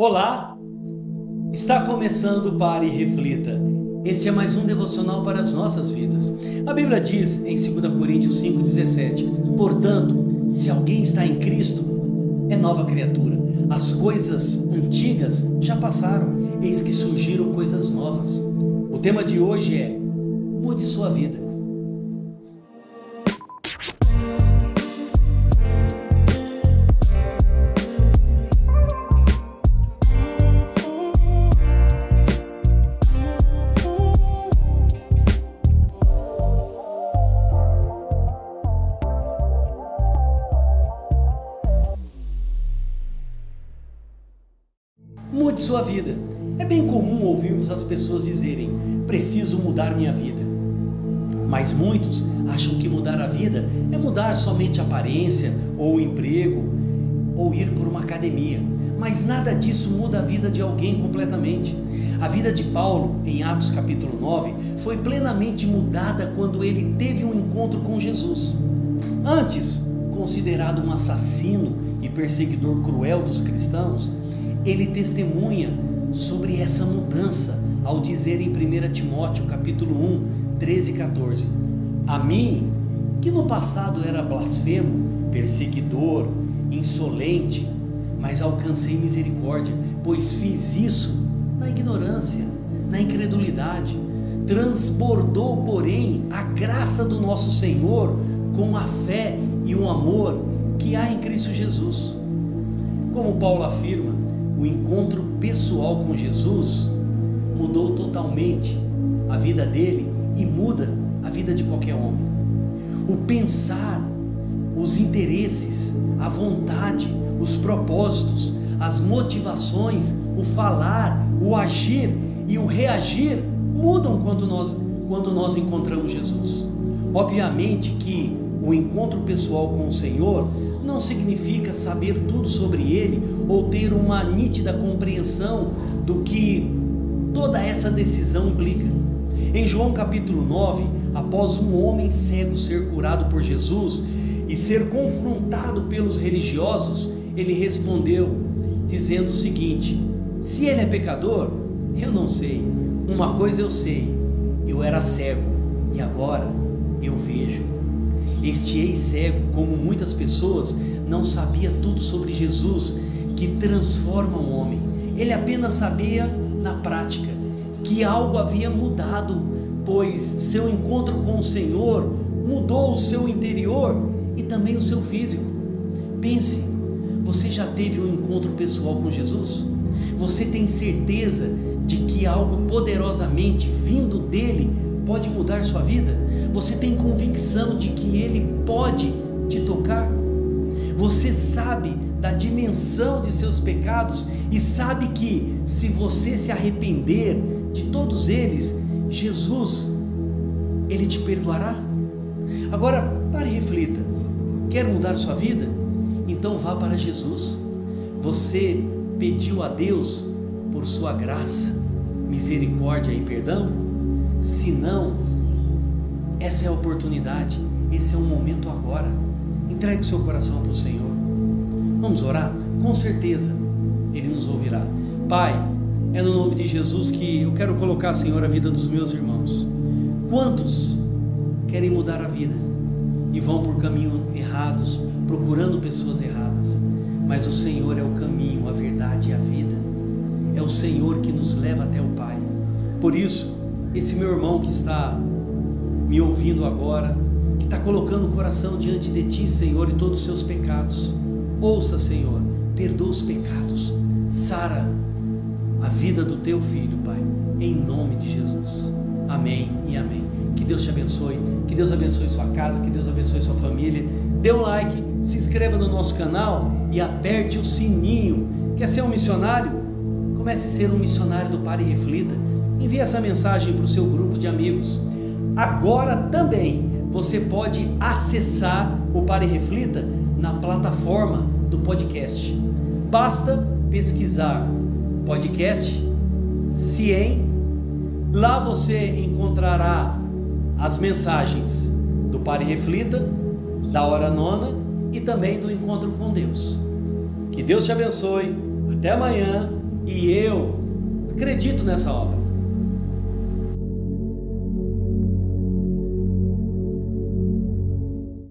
Olá! Está começando Pare e Reflita. Este é mais um devocional para as nossas vidas. A Bíblia diz em 2 Coríntios 5,17: Portanto, se alguém está em Cristo, é nova criatura. As coisas antigas já passaram, eis que surgiram coisas novas. O tema de hoje é: Mude sua vida. Mude sua vida. É bem comum ouvirmos as pessoas dizerem: preciso mudar minha vida. Mas muitos acham que mudar a vida é mudar somente a aparência, ou o emprego, ou ir por uma academia. Mas nada disso muda a vida de alguém completamente. A vida de Paulo, em Atos capítulo 9, foi plenamente mudada quando ele teve um encontro com Jesus. Antes, considerado um assassino e perseguidor cruel dos cristãos, ele testemunha sobre essa mudança ao dizer em 1 Timóteo capítulo 1, 13 e 14: A mim, que no passado era blasfemo, perseguidor, insolente, mas alcancei misericórdia, pois fiz isso na ignorância, na incredulidade. Transbordou, porém, a graça do nosso Senhor com a fé e o amor que há em Cristo Jesus. Como Paulo afirma, o encontro pessoal com Jesus mudou totalmente a vida dele e muda a vida de qualquer homem. O pensar, os interesses, a vontade, os propósitos, as motivações, o falar, o agir e o reagir mudam quando nós, quando nós encontramos Jesus. Obviamente que o encontro pessoal com o Senhor não significa saber tudo sobre Ele ou ter uma nítida compreensão do que toda essa decisão implica. Em João capítulo 9, após um homem cego ser curado por Jesus e ser confrontado pelos religiosos, ele respondeu, dizendo o seguinte: Se ele é pecador, eu não sei. Uma coisa eu sei: eu era cego e agora eu vejo. Este ex-cego, como muitas pessoas, não sabia tudo sobre Jesus, que transforma o homem. Ele apenas sabia na prática que algo havia mudado, pois seu encontro com o Senhor mudou o seu interior e também o seu físico. Pense, você já teve um encontro pessoal com Jesus? Você tem certeza de que algo poderosamente vindo dele pode mudar sua vida? Você tem convicção de que ele pode te tocar? Você sabe da dimensão de seus pecados e sabe que se você se arrepender de todos eles, Jesus ele te perdoará? Agora, pare e reflita. Quer mudar sua vida? Então vá para Jesus. Você pediu a Deus por sua graça, misericórdia e perdão? Se não, essa é a oportunidade, esse é o momento agora. Entregue seu coração para o Senhor. Vamos orar? Com certeza Ele nos ouvirá. Pai, é no nome de Jesus que eu quero colocar, Senhor, a vida dos meus irmãos. Quantos querem mudar a vida e vão por caminhos errados, procurando pessoas erradas? Mas o Senhor é o caminho, a verdade e a vida. É o Senhor que nos leva até o Pai. Por isso, esse meu irmão que está me ouvindo agora, que está colocando o coração diante de Ti, Senhor, e todos os seus pecados. Ouça, Senhor, perdoa os pecados, sara a vida do Teu filho, Pai, em nome de Jesus. Amém e amém. Que Deus te abençoe, que Deus abençoe sua casa, que Deus abençoe sua família. Dê um like, se inscreva no nosso canal e aperte o sininho. Quer ser um missionário? Comece a ser um missionário do Pare e Reflita. Envie essa mensagem para o seu grupo de amigos. Agora também você pode acessar o Pare e Reflita na plataforma do podcast. Basta pesquisar podcast Ciem. Lá você encontrará as mensagens do Pare Reflita, da Hora Nona e também do Encontro com Deus. Que Deus te abençoe. Até amanhã E eu acredito nessa obra.